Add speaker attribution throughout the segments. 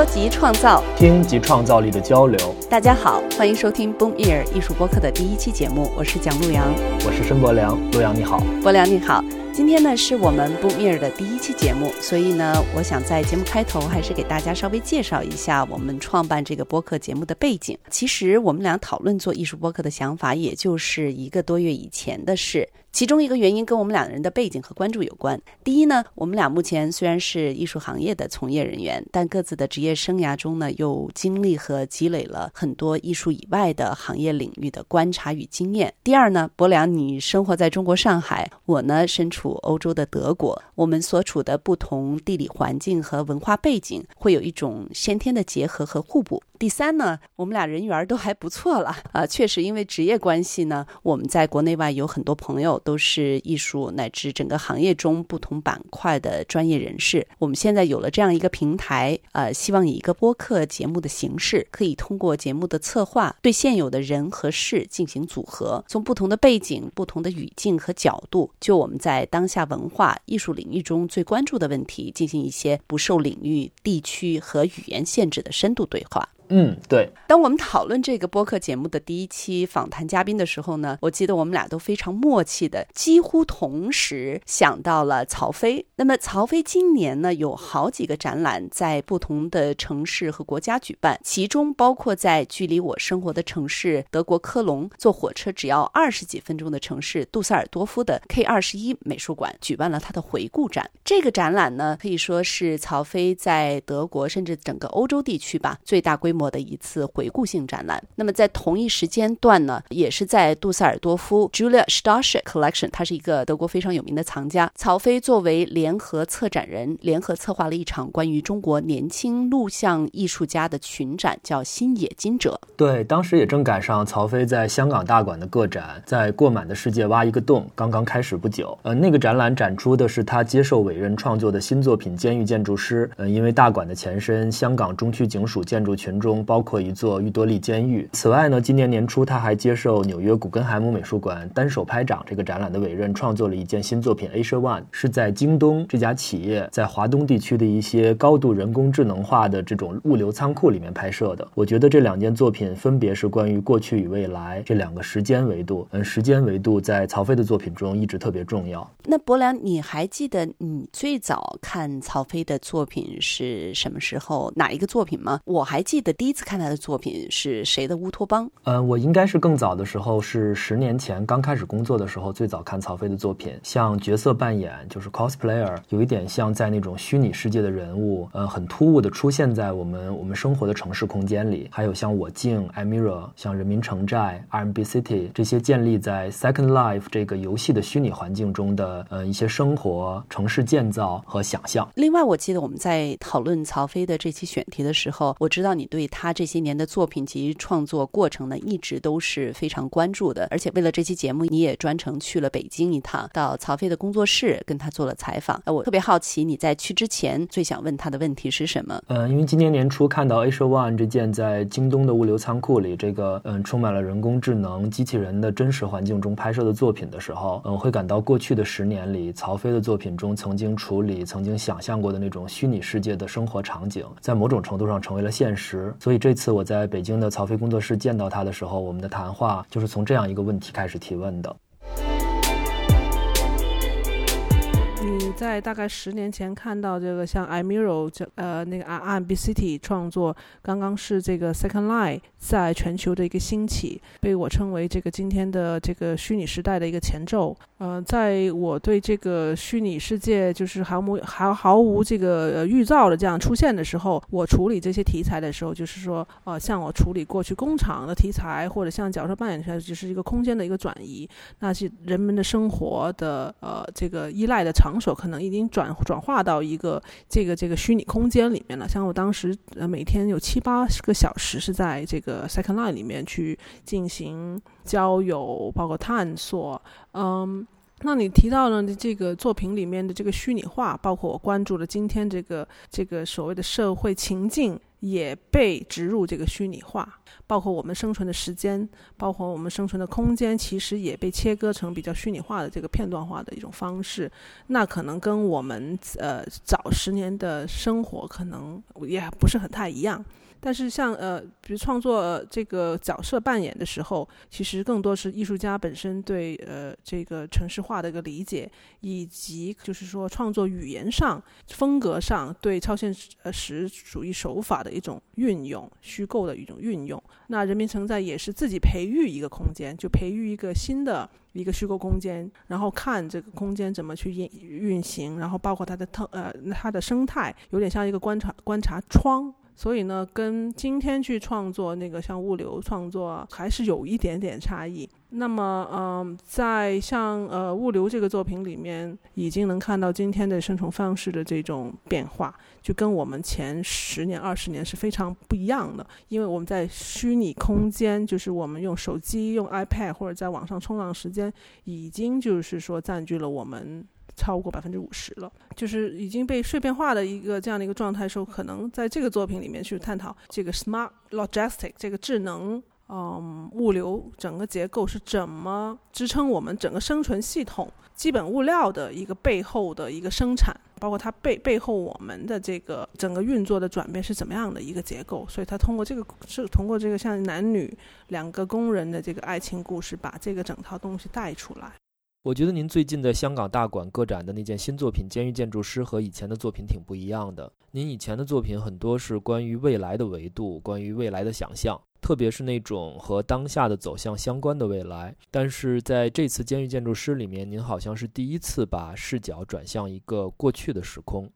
Speaker 1: 说及创造，
Speaker 2: 听及创造力的交流。
Speaker 1: 大家好，欢迎收听 Boom Ear 艺术播客的第一期节目，我是蒋璐阳，
Speaker 2: 我是申博良。陆阳你好，
Speaker 1: 博良你好。今天呢是我们 Boom Ear 的第一期节目，所以呢，我想在节目开头还是给大家稍微介绍一下我们创办这个播客节目的背景。其实我们俩讨论做艺术播客的想法，也就是一个多月以前的事。其中一个原因跟我们两个人的背景和关注有关。第一呢，我们俩目前虽然是艺术行业的从业人员，但各自的职业生涯中呢，又经历和积累了很多艺术以外的行业领域的观察与经验。第二呢，博良，你生活在中国上海，我呢身处欧洲的德国，我们所处的不同地理环境和文化背景，会有一种先天的结合和互补。第三呢，我们俩人缘都还不错了啊，确实因为职业关系呢，我们在国内外有很多朋友都是艺术乃至整个行业中不同板块的专业人士。我们现在有了这样一个平台，呃，希望以一个播客节目的形式，可以通过节目的策划，对现有的人和事进行组合，从不同的背景、不同的语境和角度，就我们在当下文化艺术领域中最关注的问题，进行一些不受领域、地区和语言限制的深度对话。
Speaker 2: 嗯，对。
Speaker 1: 当我们讨论这个播客节目的第一期访谈嘉宾的时候呢，我记得我们俩都非常默契的，几乎同时想到了曹飞。那么曹飞今年呢，有好几个展览在不同的城市和国家举办，其中包括在距离我生活的城市德国科隆坐火车只要二十几分钟的城市杜塞尔多夫的 K 二十一美术馆举办了他的回顾展。这个展览呢，可以说是曹飞在德国甚至整个欧洲地区吧最大规模。的一次回顾性展览。那么在同一时间段呢，也是在杜塞尔多夫 Julia Starship Collection，他是一个德国非常有名的藏家。曹飞作为联合策展人，联合策划了一场关于中国年轻录像艺术家的群展，叫“新野金者”。
Speaker 2: 对，当时也正赶上曹飞在香港大馆的个展，在过满的世界挖一个洞，刚刚开始不久。呃，那个展览展出的是他接受委任创作的新作品《监狱建筑师》。呃，因为大馆的前身香港中区警署建筑群中。中包括一座玉多利监狱。此外呢，今年年初他还接受纽约古根海姆美术馆单手拍掌这个展览的委任，创作了一件新作品《Asia One》，是在京东这家企业在华东地区的一些高度人工智能化的这种物流仓库里面拍摄的。我觉得这两件作品分别是关于过去与未来这两个时间维度。嗯，时间维度在曹飞的作品中一直特别重要。
Speaker 1: 那博良，你还记得你最早看曹飞的作品是什么时候？哪一个作品吗？我还记得。第一次看他的作品是谁的乌托邦？
Speaker 2: 嗯，我应该是更早的时候，是十年前刚开始工作的时候，最早看曹飞的作品，像角色扮演，就是 cosplayer，有一点像在那种虚拟世界的人物，呃，很突兀的出现在我们我们生活的城市空间里。还有像我镜、i m i r a 像人民城寨、R&B City 这些建立在 Second Life 这个游戏的虚拟环境中的，呃，一些生活、城市建造和想象。
Speaker 1: 另外，我记得我们在讨论曹飞的这期选题的时候，我知道你对。对他这些年的作品及创作过程呢，一直都是非常关注的。而且为了这期节目，你也专程去了北京一趟，到曹飞的工作室跟他做了采访。我特别好奇，你在去之前最想问他的问题是什么？
Speaker 2: 嗯，因为今年年初看到 Asia One 这件在京东的物流仓库里，这个嗯充满了人工智能机器人的真实环境中拍摄的作品的时候，嗯，会感到过去的十年里，曹飞的作品中曾经处理、曾经想象过的那种虚拟世界的生活场景，在某种程度上成为了现实。所以这次我在北京的曹飞工作室见到他的时候，我们的谈话就是从这样一个问题开始提问的。
Speaker 3: 在大概十年前看到这个像 i m i r o 这呃那个 R B City 创作，刚刚是这个 Second Line 在全球的一个兴起，被我称为这个今天的这个虚拟时代的一个前奏。呃，在我对这个虚拟世界就是毫无毫毫无这个预兆的这样出现的时候，我处理这些题材的时候，就是说，呃，像我处理过去工厂的题材，或者像角色扮演出来，就是一个空间的一个转移，那些人们的生活的呃这个依赖的场所，可能能已经转转化到一个这个这个虚拟空间里面了。像我当时呃每天有七八十个小时是在这个 Second Line 里面去进行交友，包括探索，嗯。那你提到了这个作品里面的这个虚拟化，包括我关注了今天这个这个所谓的社会情境。也被植入这个虚拟化，包括我们生存的时间，包括我们生存的空间，其实也被切割成比较虚拟化的这个片段化的一种方式。那可能跟我们呃早十年的生活可能也不是很太一样。但是像呃，比如创作这个角色扮演的时候，其实更多是艺术家本身对呃这个城市化的一个理解，以及就是说创作语言上、风格上对超现实主义手法的一种运用、虚构的一种运用。那人民承载也是自己培育一个空间，就培育一个新的一个虚构空间，然后看这个空间怎么去运运行，然后包括它的特呃它的生态，有点像一个观察观察窗。所以呢，跟今天去创作那个像物流创作还是有一点点差异。那么，嗯，在像呃物流这个作品里面，已经能看到今天的生存方式的这种变化，就跟我们前十年、二十年是非常不一样的。因为我们在虚拟空间，就是我们用手机、用 iPad 或者在网上冲浪时间，已经就是说占据了我们。超过百分之五十了，就是已经被碎片化的一个这样的一个状态时候，可能在这个作品里面去探讨这个 smart logistic 这个智能嗯物流整个结构是怎么支撑我们整个生存系统基本物料的一个背后的一个生产，包括它背背后我们的这个整个运作的转变是怎么样的一个结构，所以他通过这个是通过这个像男女两个工人的这个爱情故事，把这个整套东西带出来。
Speaker 4: 我觉得您最近在香港大馆个展的那件新作品《监狱建筑师》和以前的作品挺不一样的。您以前的作品很多是关于未来的维度，关于未来的想象，特别是那种和当下的走向相关的未来。但是在这次《监狱建筑师》里面，您好像是第一次把视角转向一个过去的时空。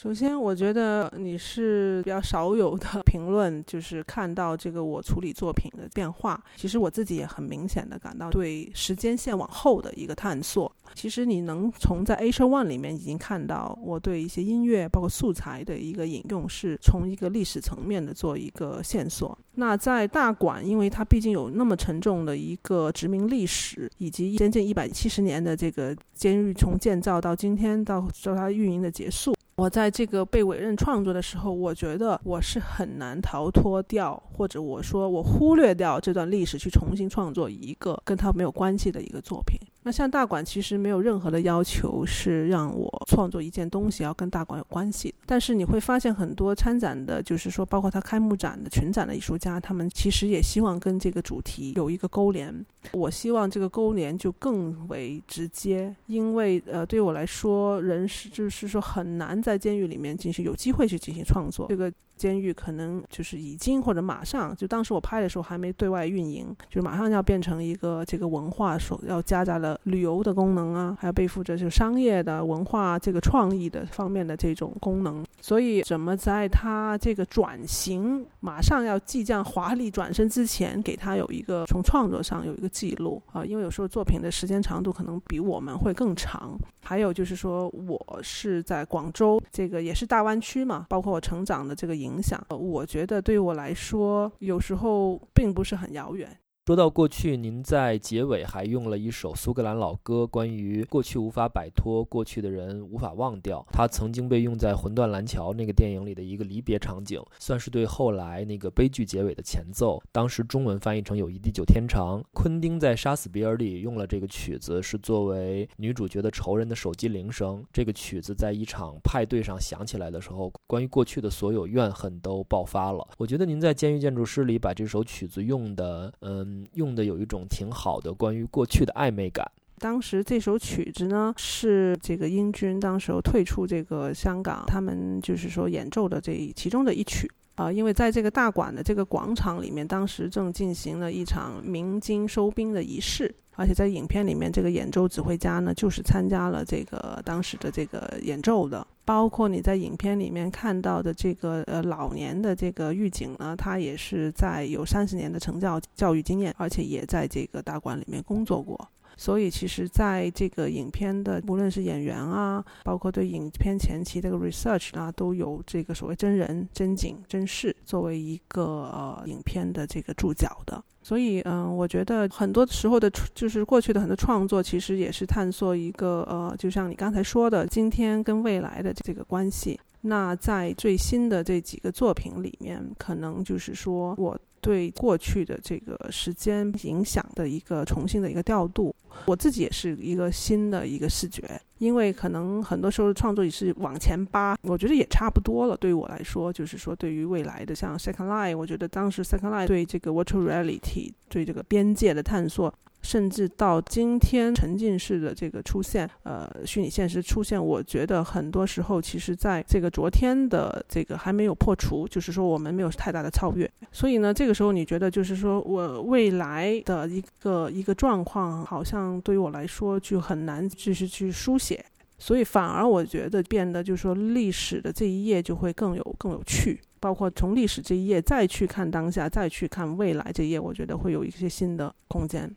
Speaker 3: 首先，我觉得你是比较少有的 评论，就是看到这个我处理作品的变化。其实我自己也很明显的感到对时间线往后的一个探索。其实你能从在 Asia One 里面已经看到我对一些音乐包括素材的一个引用，是从一个历史层面的做一个线索。那在大馆，因为它毕竟有那么沉重的一个殖民历史，以及将近一百七十年的这个监狱从建造到今天到到它运营的结束。我在这个被委任创作的时候，我觉得我是很难逃脱掉，或者我说我忽略掉这段历史，去重新创作一个跟他没有关系的一个作品。那像大馆其实没有任何的要求是让我创作一件东西要跟大馆有关系，但是你会发现很多参展的，就是说包括他开幕展的群展的艺术家，他们其实也希望跟这个主题有一个勾连。我希望这个勾连就更为直接，因为呃对我来说，人是就是说很难在监狱里面进行有机会去进行创作。这个。监狱可能就是已经或者马上，就当时我拍的时候还没对外运营，就马上要变成一个这个文化所要夹杂了旅游的功能啊，还要背负着就商业的文化这个创意的方面的这种功能。所以怎么在它这个转型马上要即将华丽转身之前，给他有一个从创作上有一个记录啊？因为有时候作品的时间长度可能比我们会更长。还有就是说，我是在广州，这个也是大湾区嘛，包括我成长的这个影响，我觉得对于我来说，有时候并不是很遥远。
Speaker 4: 说到过去，您在结尾还用了一首苏格兰老歌，关于过去无法摆脱，过去的人无法忘掉。它曾经被用在《魂断蓝桥》那个电影里的一个离别场景，算是对后来那个悲剧结尾的前奏。当时中文翻译成“友谊地久天长”。昆汀在《杀死比尔》里用了这个曲子，是作为女主角的仇人的手机铃声。这个曲子在一场派对上响起来的时候，关于过去的所有怨恨都爆发了。我觉得您在《监狱建筑师》里把这首曲子用的，嗯。用的有一种挺好的关于过去的暧昧感。
Speaker 3: 当时这首曲子呢，是这个英军当时候退出这个香港，他们就是说演奏的这其中的一曲啊。因为在这个大馆的这个广场里面，当时正进行了一场鸣金收兵的仪式。而且在影片里面，这个演奏指挥家呢，就是参加了这个当时的这个演奏的。包括你在影片里面看到的这个呃老年的这个狱警呢，他也是在有三十年的成教教育经验，而且也在这个大馆里面工作过。所以其实在这个影片的无论是演员啊，包括对影片前期这个 research 啊，都有这个所谓真人真景真事作为一个呃影片的这个注脚的。所以，嗯，我觉得很多时候的，就是过去的很多创作，其实也是探索一个，呃，就像你刚才说的，今天跟未来的这个关系。那在最新的这几个作品里面，可能就是说我对过去的这个时间影响的一个重新的一个调度。我自己也是一个新的一个视觉，因为可能很多时候创作也是往前扒，我觉得也差不多了。对于我来说，就是说对于未来的像 Second Life，我觉得当时 Second Life 对这个 Virtual Reality 对这个边界的探索。甚至到今天，沉浸式的这个出现，呃，虚拟现实出现，我觉得很多时候，其实在这个昨天的这个还没有破除，就是说我们没有太大的超越。所以呢，这个时候你觉得，就是说我未来的一个一个状况，好像对于我来说就很难继续去书写。所以反而我觉得变得就是说历史的这一页就会更有更有趣。包括从历史这一页再去看当下，再去看未来这一页，我觉得会有一些新的空间。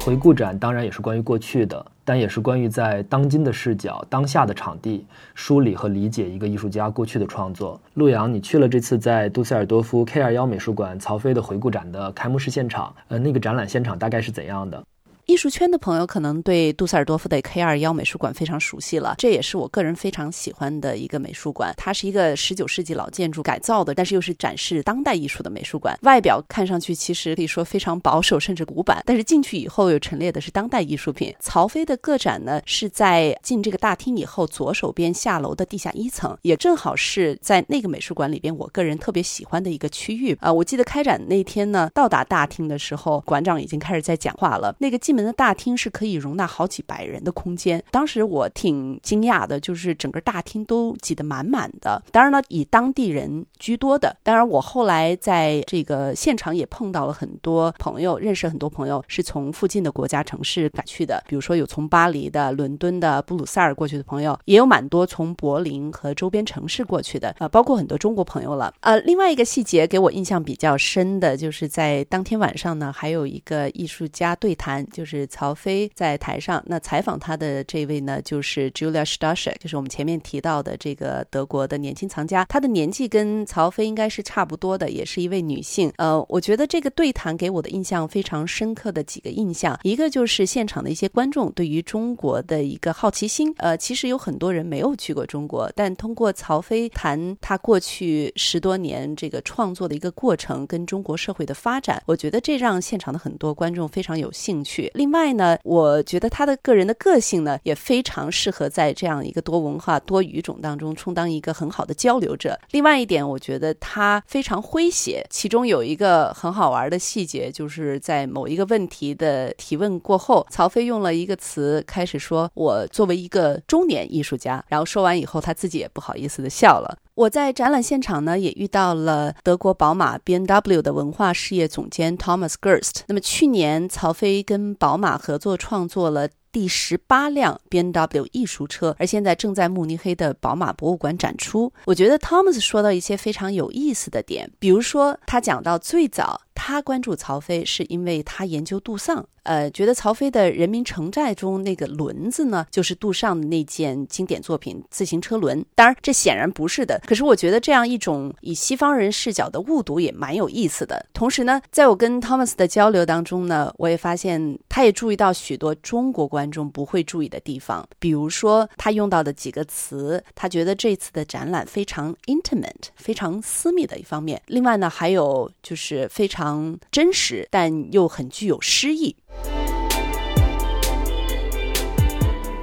Speaker 4: 回顾展当然也是关于过去的，但也是关于在当今的视角、当下的场地梳理和理解一个艺术家过去的创作。陆阳，你去了这次在杜塞尔多夫 K 二幺美术馆曹飞的回顾展的开幕式现场，呃，那个展览现场大概是怎样的？
Speaker 1: 艺术圈的朋友可能对杜塞尔多夫的 K 二幺美术馆非常熟悉了，这也是我个人非常喜欢的一个美术馆。它是一个十九世纪老建筑改造的，但是又是展示当代艺术的美术馆。外表看上去其实可以说非常保守，甚至古板，但是进去以后又陈列的是当代艺术品。曹飞的个展呢是在进这个大厅以后左手边下楼的地下一层，也正好是在那个美术馆里边我个人特别喜欢的一个区域啊。我记得开展那天呢，到达大厅的时候，馆长已经开始在讲话了。那个进门的大厅是可以容纳好几百人的空间。当时我挺惊讶的，就是整个大厅都挤得满满的。当然呢，以当地人居多的。当然，我后来在这个现场也碰到了很多朋友，认识很多朋友是从附近的国家城市赶去的。比如说有从巴黎的、伦敦的、布鲁塞尔过去的朋友，也有蛮多从柏林和周边城市过去的啊，包括很多中国朋友了。呃，另外一个细节给我印象比较深的就是在当天晚上呢，还有一个艺术家对谈，就是。曹飞在台上，那采访他的这位呢，就是 Julia s t a s h e 就是我们前面提到的这个德国的年轻藏家。她的年纪跟曹飞应该是差不多的，也是一位女性。呃，我觉得这个对谈给我的印象非常深刻的几个印象，一个就是现场的一些观众对于中国的一个好奇心。呃，其实有很多人没有去过中国，但通过曹飞谈他过去十多年这个创作的一个过程跟中国社会的发展，我觉得这让现场的很多观众非常有兴趣。另外，呢我觉得他的个人的个性呢，也非常适合在这样一个多文化、多语种当中充当一个很好的交流者。另外一点，我觉得他非常诙谐。其中有一个很好玩的细节，就是在某一个问题的提问过后，曹飞用了一个词开始说：“我作为一个中年艺术家。”然后说完以后，他自己也不好意思的笑了。我在展览现场呢，也遇到了德国宝马 B N W 的文化事业总监 Thomas Gerst。那么去年，曹飞跟宝马合作创作了。第十八辆 B N W 艺术车，而现在正在慕尼黑的宝马博物馆展出。我觉得 Thomas 说到一些非常有意思的点，比如说他讲到最早他关注曹飞是因为他研究杜尚，呃，觉得曹飞的人民城寨中那个轮子呢，就是杜尚的那件经典作品自行车轮。当然，这显然不是的。可是我觉得这样一种以西方人视角的误读也蛮有意思的。同时呢，在我跟 Thomas 的交流当中呢，我也发现他也注意到许多中国观众不会注意的地方，比如说他用到的几个词，他觉得这次的展览非常 intimate，非常私密的一方面。另外呢，还有就是非常真实，但又很具有诗意。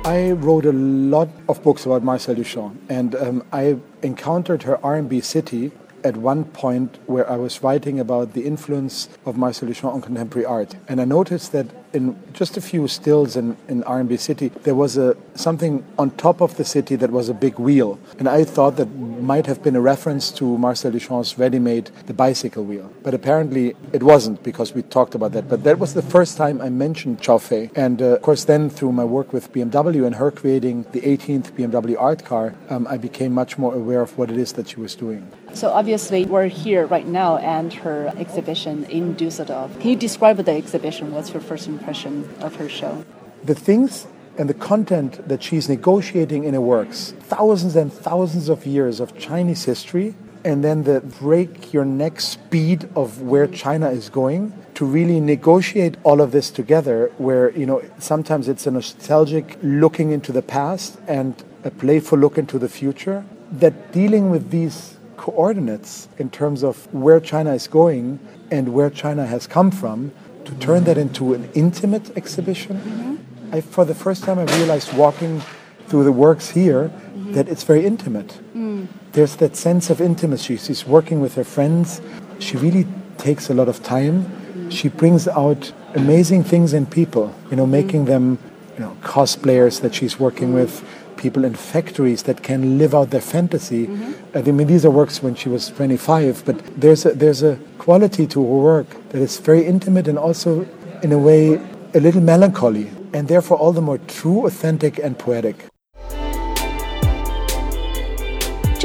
Speaker 5: I wrote a lot of books about Marcel Duchamp, and um, I encountered her R&B City at one point where I was writing about the influence of Marcel Duchamp on contemporary art, and I noticed that in just a few stills in, in R&B City, there was a something on top of the city that was a big wheel, and I thought that might have been a reference to Marcel Duchamp's ready-made The Bicycle Wheel, but apparently it wasn't because we talked about that. But that was the first time I mentioned Chauffé, and uh, of course then through my work with BMW and her creating the 18th BMW art car, um, I became much more aware of what it is that she was doing.
Speaker 6: So obviously we're here right now and her exhibition in Düsseldorf. Can you describe the exhibition? What's your first impression? impression of her show?
Speaker 5: The things and the content that she's negotiating in her works, thousands and thousands of years of Chinese history, and then the break your neck speed of where China is going to really negotiate all of this together where you know sometimes it's a nostalgic looking into the past and a playful look into the future that dealing with these coordinates in terms of where China is going and where China has come from to turn that into an intimate exhibition. Mm-hmm. I, for the first time I realized walking through the works here mm-hmm. that it's very intimate. Mm. there's that sense of intimacy. She's working with her friends. She really takes a lot of time. She brings out amazing things in people, you know, making them, you know, cosplayers that she's working with, people in factories that can live out their fantasy. Mm-hmm. I mean, these are works when she was 25, but there's a, there's a quality to her work that is very intimate and also, in a way, a little melancholy, and therefore all the more true, authentic, and poetic.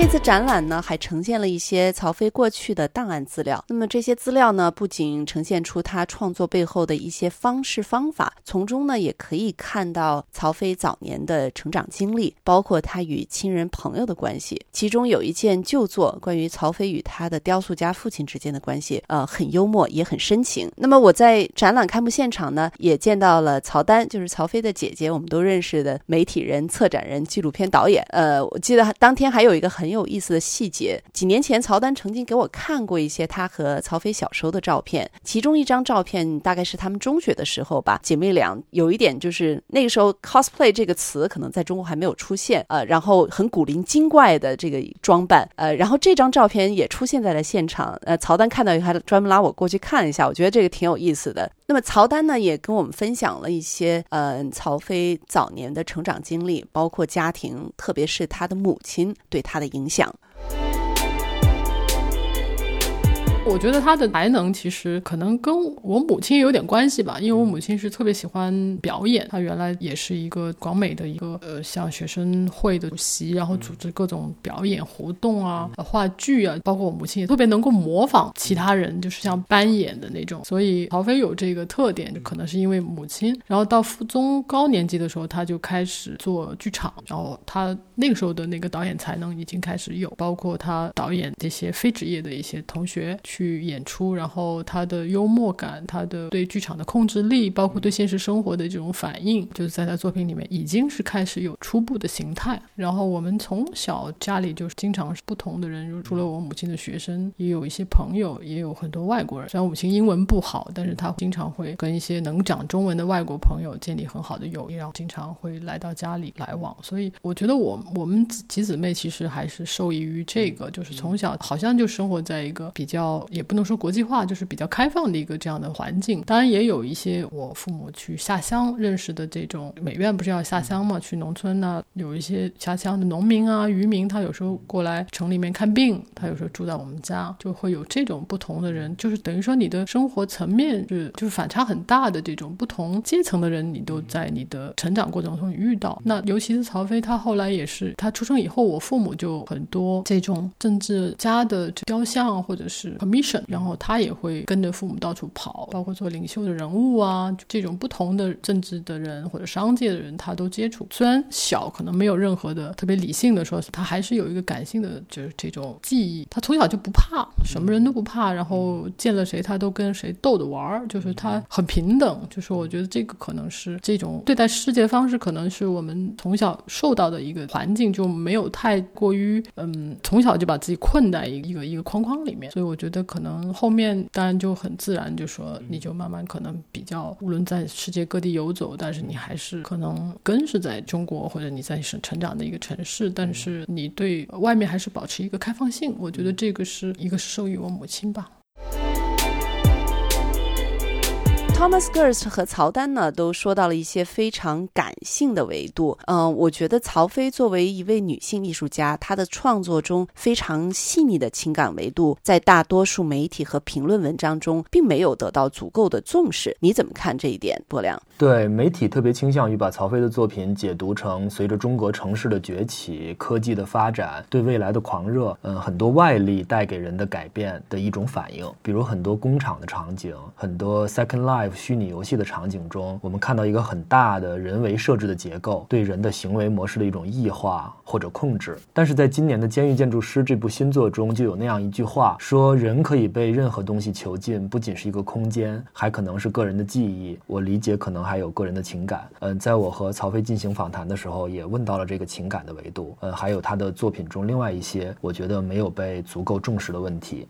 Speaker 1: 这次展览呢，还呈现了一些曹飞过去的档案资料。那么这些资料呢，不仅呈现出他创作背后的一些方式方法，从中呢，也可以看到曹飞早年的成长经历，包括他与亲人朋友的关系。其中有一件旧作，关于曹飞与他的雕塑家父亲之间的关系，呃，很幽默，也很深情。那么我在展览开幕现场呢，也见到了曹丹，就是曹飞的姐姐，我们都认识的媒体人、策展人、纪录片导演。呃，我记得当天还有一个很。很有意思的细节。几年前，曹丹曾经给我看过一些他和曹飞小时候的照片，其中一张照片大概是他们中学的时候吧。姐妹俩有一点就是那个时候 cosplay 这个词可能在中国还没有出现，呃，然后很古灵精怪的这个装扮，呃，然后这张照片也出现在了现场。呃，曹丹看到以后还专门拉我过去看一下，我觉得这个挺有意思的。那么曹丹呢也跟我们分享了一些呃曹飞早年的成长经历，包括家庭，特别是他的母亲对他的影。影响。
Speaker 7: 我觉得他的才能其实可能跟我母亲有点关系吧，因为我母亲是特别喜欢表演，她原来也是一个广美的一个呃像学生会的主席，然后组织各种表演活动啊、话剧啊，包括我母亲也特别能够模仿其他人，就是像扮演的那种。所以曹飞有这个特点，可能是因为母亲。然后到附中高年级的时候，他就开始做剧场，然后他那个时候的那个导演才能已经开始有，包括他导演这些非职业的一些同学。去演出，然后他的幽默感，他的对剧场的控制力，包括对现实生活的这种反应，就是在他作品里面已经是开始有初步的形态。然后我们从小家里就是经常是不同的人，除了我母亲的学生，也有一些朋友，也有很多外国人。虽然我母亲英文不好，但是他经常会跟一些能讲中文的外国朋友建立很好的友谊，然后经常会来到家里来往。所以我觉得我我们几姊妹其实还是受益于这个，就是从小好像就生活在一个比较。也不能说国际化，就是比较开放的一个这样的环境。当然也有一些我父母去下乡认识的这种美院，不是要下乡嘛？去农村呢，有一些下乡的农民啊、渔民，他有时候过来城里面看病，他有时候住在我们家，就会有这种不同的人，就是等于说你的生活层面是就是反差很大的这种不同阶层的人，你都在你的成长过程中遇到。那尤其是曹飞，他后来也是他出生以后，我父母就很多这种政治家的雕像或者是。mission，然后他也会跟着父母到处跑，包括做领袖的人物啊，这种不同的政治的人或者商界的人，他都接触。虽然小，可能没有任何的特别理性的说，他还是有一个感性的，就是这种记忆。他从小就不怕，什么人都不怕，然后见了谁他都跟谁逗着玩儿，就是他很平等。就是我觉得这个可能是这种对待世界方式，可能是我们从小受到的一个环境，就没有太过于嗯，从小就把自己困在一个一个框框里面。所以我觉得。可能后面当然就很自然，就说你就慢慢可能比较，无论在世界各地游走，但是你还是可能根是在中国或者你在成成长的一个城市，但是你对外面还是保持一个开放性。我觉得这个是一个是受益我母亲吧。
Speaker 1: Thomas g e r s 和曹丹呢，都说到了一些非常感性的维度。嗯，我觉得曹飞作为一位女性艺术家，她的创作中非常细腻的情感维度，在大多数媒体和评论文章中，并没有得到足够的重视。你怎么看这一点，波良？
Speaker 4: 对，媒体特别倾向于把曹飞的作品解读成随着中国城市的崛起、科技的发展、对未来的狂热，嗯，很多外力带给人的改变的一种反应。比如很多工厂的场景，很多 Second Life。虚拟游戏的场景中，我们看到一个很大的人为设置的结构，对人的行为模式的一种异化或者控制。但是在今年的《监狱建筑师》这部新作中，就有那样一句话，说人可以被任何东西囚禁，不仅是一个空间，还可能是个人的记忆。我理解，可能还有个人的情感。嗯，在我和曹飞进行访谈的时候，也问到了这个情感的维度。呃，还有他的作品中另外一些，我觉得没有被足够重视的问题。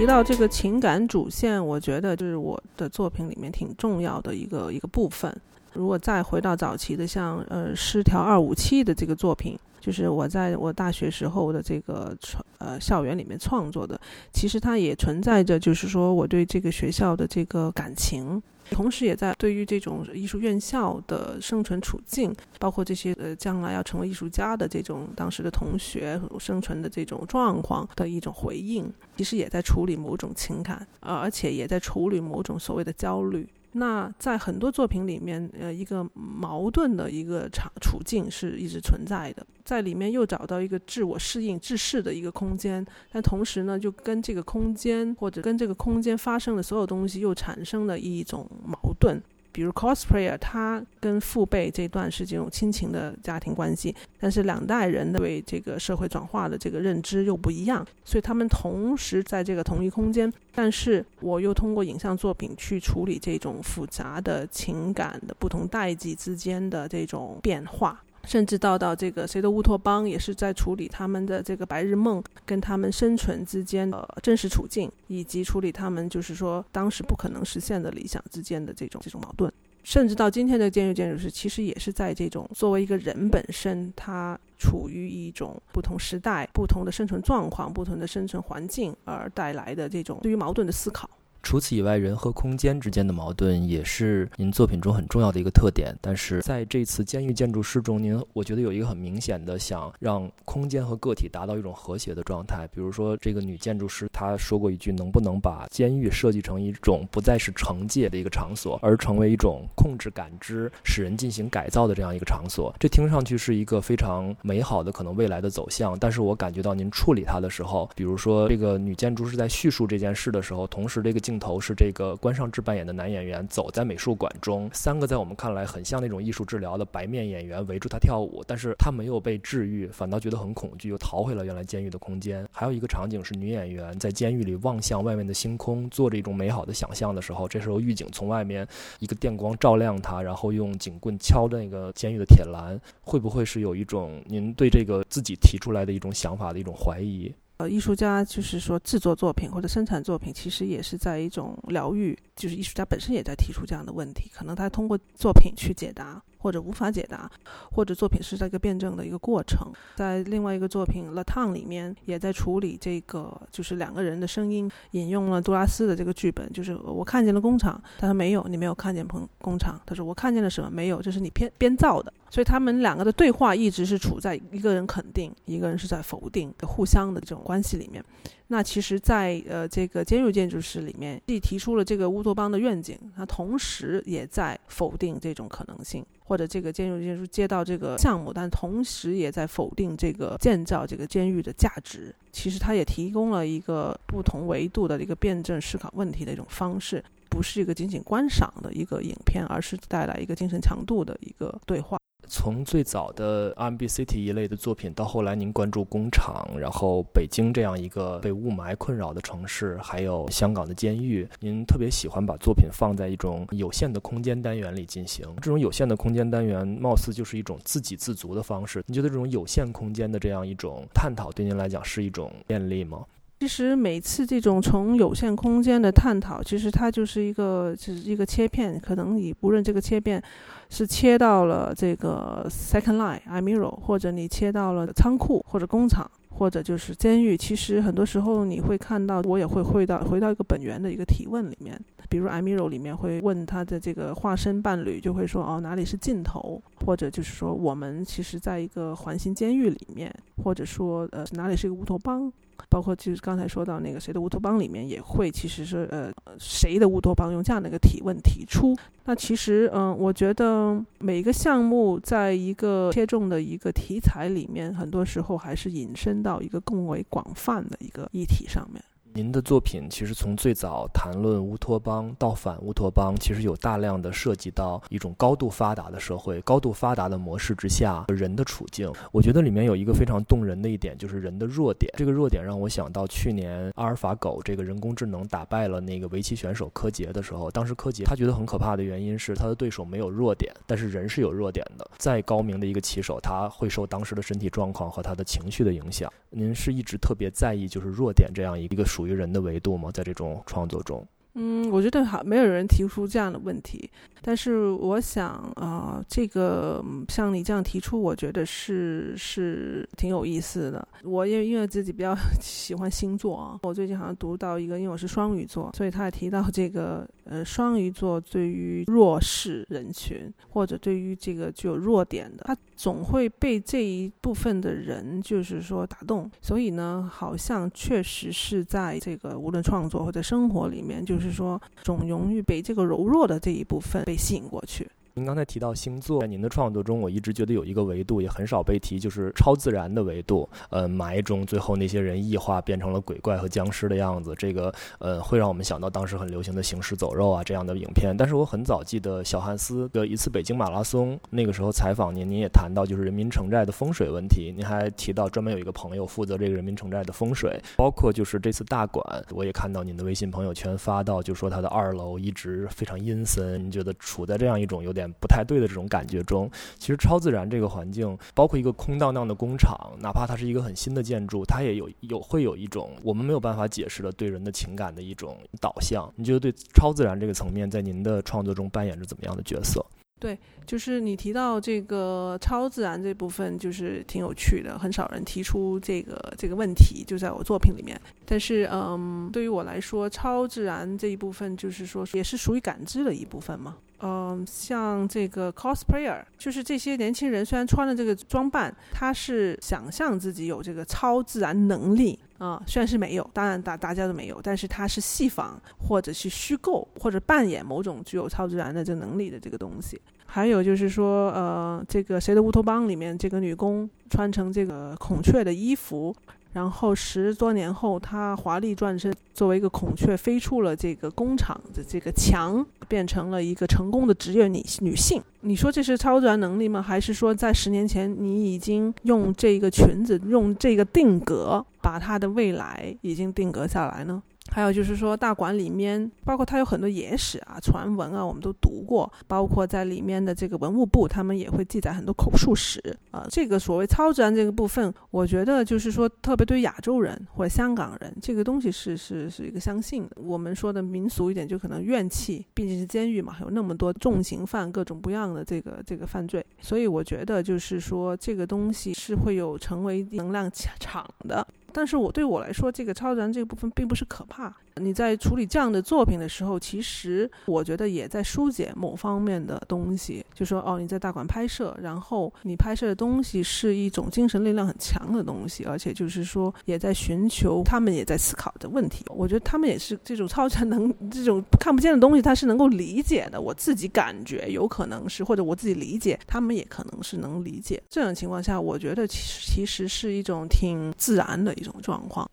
Speaker 3: 提到这个情感主线，我觉得就是我的作品里面挺重要的一个一个部分。如果再回到早期的，像呃失调二五七的这个作品，就是我在我大学时候的这个创呃校园里面创作的，其实它也存在着，就是说我对这个学校的这个感情。同时，也在对于这种艺术院校的生存处境，包括这些呃将来要成为艺术家的这种当时的同学生存的这种状况的一种回应，其实也在处理某种情感，呃，而且也在处理某种所谓的焦虑。那在很多作品里面，呃，一个矛盾的一个场处境是一直存在的，在里面又找到一个自我适应、自适的一个空间，但同时呢，就跟这个空间或者跟这个空间发生的所有东西又产生了一种矛盾。比如 cosplayer，他跟父辈这段是这种亲情的家庭关系，但是两代人对这个社会转化的这个认知又不一样，所以他们同时在这个同一空间，但是我又通过影像作品去处理这种复杂的情感的不同代际之间的这种变化。甚至到到这个谁的乌托邦，也是在处理他们的这个白日梦跟他们生存之间的真实处境，以及处理他们就是说当时不可能实现的理想之间的这种这种矛盾。甚至到今天的监狱建筑师，其实也是在这种作为一个人本身，他处于一种不同时代、不同的生存状况、不同的生存环境而带来的这种对于矛盾的思考。
Speaker 4: 除此以外，人和空间之间的矛盾也是您作品中很重要的一个特点。但是在这次监狱建筑师中，您我觉得有一个很明显的想让空间和个体达到一种和谐的状态。比如说，这个女建筑师她说过一句：“能不能把监狱设计成一种不再是惩戒的一个场所，而成为一种控制感知、使人进行改造的这样一个场所？”这听上去是一个非常美好的可能未来的走向。但是我感觉到您处理它的时候，比如说这个女建筑师在叙述这件事的时候，同时这个镜头是这个关尚志扮演的男演员走在美术馆中，三个在我们看来很像那种艺术治疗的白面演员围住他跳舞，但是他没有被治愈，反倒觉得很恐惧，又逃回了原来监狱的空间。还有一个场景是女演员在监狱里望向外面的星空，做着一种美好的想象的时候，这时候狱警从外面一个电光照亮她，然后用警棍敲那个监狱的铁栏，会不会是有一种您对这个自己提出来的一种想法的一种怀疑？
Speaker 3: 呃，艺术家就是说制作作品或者生产作品，其实也是在一种疗愈，就是艺术家本身也在提出这样的问题，可能他通过作品去解答。或者无法解答，或者作品是在一个辩证的一个过程。在另外一个作品《The Town》里面，也在处理这个，就是两个人的声音，引用了杜拉斯的这个剧本，就是我看见了工厂，他说没有，你没有看见工工厂，他说我看见了什么？没有，这是你编编造的。所以他们两个的对话一直是处在一个人肯定，一个人是在否定的互相的这种关系里面。那其实，在呃这个监狱建筑师里面，既提出了这个乌托邦的愿景，他同时也在否定这种可能性。或者这个监狱建筑接到这个项目，但同时也在否定这个建造这个监狱的价值。其实它也提供了一个不同维度的一个辩证思考问题的一种方式，不是一个仅仅观赏的一个影片，而是带来一个精神强度的一个对话。
Speaker 4: 从最早的 R&B City 一类的作品，到后来您关注工厂，然后北京这样一个被雾霾困扰的城市，还有香港的监狱，您特别喜欢把作品放在一种有限的空间单元里进行。这种有限的空间单元，貌似就是一种自给自足的方式。你觉得这种有限空间的这样一种探讨，对您来讲是一种便利吗？
Speaker 3: 其实每次这种从有限空间的探讨，其实它就是一个，就是一个切片。可能你不论这个切片是切到了这个 Second Line、i m i r o 或者你切到了仓库或者工厂，或者就是监狱。其实很多时候你会看到，我也会回到回到一个本源的一个提问里面。比如 i m i r o 里面会问他的这个化身伴侣，就会说哦哪里是尽头，或者就是说我们其实在一个环形监狱里面，或者说呃哪里是一个乌托邦。包括就是刚才说到那个谁的乌托邦里面也会，其实是呃谁的乌托邦用这样的一个提问提出。那其实嗯，我觉得每一个项目在一个切中的一个题材里面，很多时候还是引申到一个更为广泛的一个议题上面。
Speaker 4: 您的作品其实从最早谈论乌托邦到反乌托邦，其实有大量的涉及到一种高度发达的社会、高度发达的模式之下人的处境。我觉得里面有一个非常动人的一点，就是人的弱点。这个弱点让我想到去年阿尔法狗这个人工智能打败了那个围棋选手柯洁的时候，当时柯洁他觉得很可怕的原因是他的对手没有弱点，但是人是有弱点的。再高明的一个棋手，他会受当时的身体状况和他的情绪的影响。您是一直特别在意就是弱点这样一个属于人的维度吗？在这种创作中？
Speaker 3: 嗯，我觉得好，没有人提出这样的问题。但是我想啊，这个像你这样提出，我觉得是是挺有意思的。我也因为自己比较 喜欢星座啊，我最近好像读到一个，因为我是双鱼座，所以他也提到这个呃，双鱼座对于弱势人群或者对于这个具有弱点的，他总会被这一部分的人就是说打动。所以呢，好像确实是在这个无论创作或者生活里面，就是说总容易被这个柔弱的这一部分。被吸引过去。
Speaker 4: 您刚才提到星座，在您的创作中，我一直觉得有一个维度也很少被提，就是超自然的维度。呃，埋中最后那些人异化变成了鬼怪和僵尸的样子，这个呃会让我们想到当时很流行的行尸走肉啊这样的影片。但是我很早记得小汉斯的一次北京马拉松，那个时候采访您，您也谈到就是人民城寨的风水问题。您还提到专门有一个朋友负责这个人民城寨的风水，包括就是这次大馆，我也看到您的微信朋友圈发到，就说他的二楼一直非常阴森，你觉得处在这样一种有点。不太对的这种感觉中，其实超自然这个环境，包括一个空荡荡的工厂，哪怕它是一个很新的建筑，它也有有会有一种我们没有办法解释的对人的情感的一种导向。你觉得对超自然这个层面，在您的创作中扮演着怎么样的角色？
Speaker 3: 对，就是你提到这个超自然这部分，就是挺有趣的，很少人提出这个这个问题，就在我作品里面。但是，嗯，对于我来说，超自然这一部分，就是说也是属于感知的一部分嘛。嗯，像这个 cosplayer，就是这些年轻人虽然穿了这个装扮，他是想象自己有这个超自然能力啊，虽然是没有，当然大大家都没有，但是它是戏仿或者是虚构或者扮演某种具有超自然的这能力的这个东西。还有就是说，呃，这个谁的乌托邦里面这个女工穿成这个孔雀的衣服。然后十多年后，她华丽转身，作为一个孔雀飞出了这个工厂的这个墙，变成了一个成功的职业女女性。你说这是超自然能力吗？还是说在十年前你已经用这个裙子，用这个定格，把她的未来已经定格下来呢？还有就是说，大馆里面包括它有很多野史啊、传闻啊，我们都读过。包括在里面的这个文物部，他们也会记载很多口述史啊。这个所谓超自然这个部分，我觉得就是说，特别对亚洲人或者香港人，这个东西是是是一个相信的。我们说的民俗一点，就可能怨气，毕竟是监狱嘛，有那么多重刑犯，各种不样的这个这个犯罪，所以我觉得就是说，这个东西是会有成为能量场的。但是我对我来说，这个超自然这个部分并不是可怕。你在处理这样的作品的时候，其实我觉得也在疏解某方面的东西。就说哦，你在大馆拍摄，然后你拍摄的东西是一种精神力量很强的东西，而且就是说也在寻求他们也在思考的问题。我觉得他们也是这种超自然能这种看不见的东西，他是能够理解的。我自己感觉有可能是，或者我自己理解，他们也可能是能理解。这种情况下，我觉得其实其实是一种挺自然的一种状况。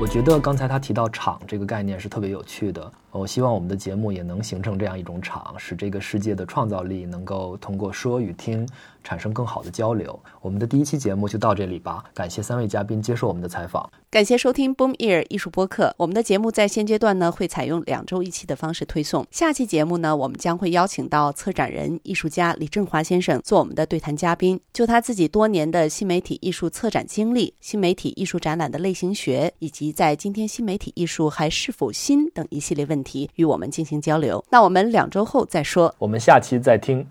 Speaker 4: 我觉得刚才他提到“厂”这个概念是特别有趣的。我希望我们的节目也能形成这样一种场，使这个世界的创造力能够通过说与听产生更好的交流。我们的第一期节目就到这里吧，感谢三位嘉宾接受我们的采访。
Speaker 1: 感谢收听 Boom Ear 艺术播客。我们的节目在现阶段呢会采用两周一期的方式推送。下期节目呢，我们将会邀请到策展人、艺术家李振华先生做我们的对谈嘉宾，就他自己多年的新媒体艺术策展经历、新媒体艺术展览的类型学，以及在今天新媒体艺术还是否新等一系列问题与我们进行交流。那我们两周后再说。
Speaker 4: 我们下期再听。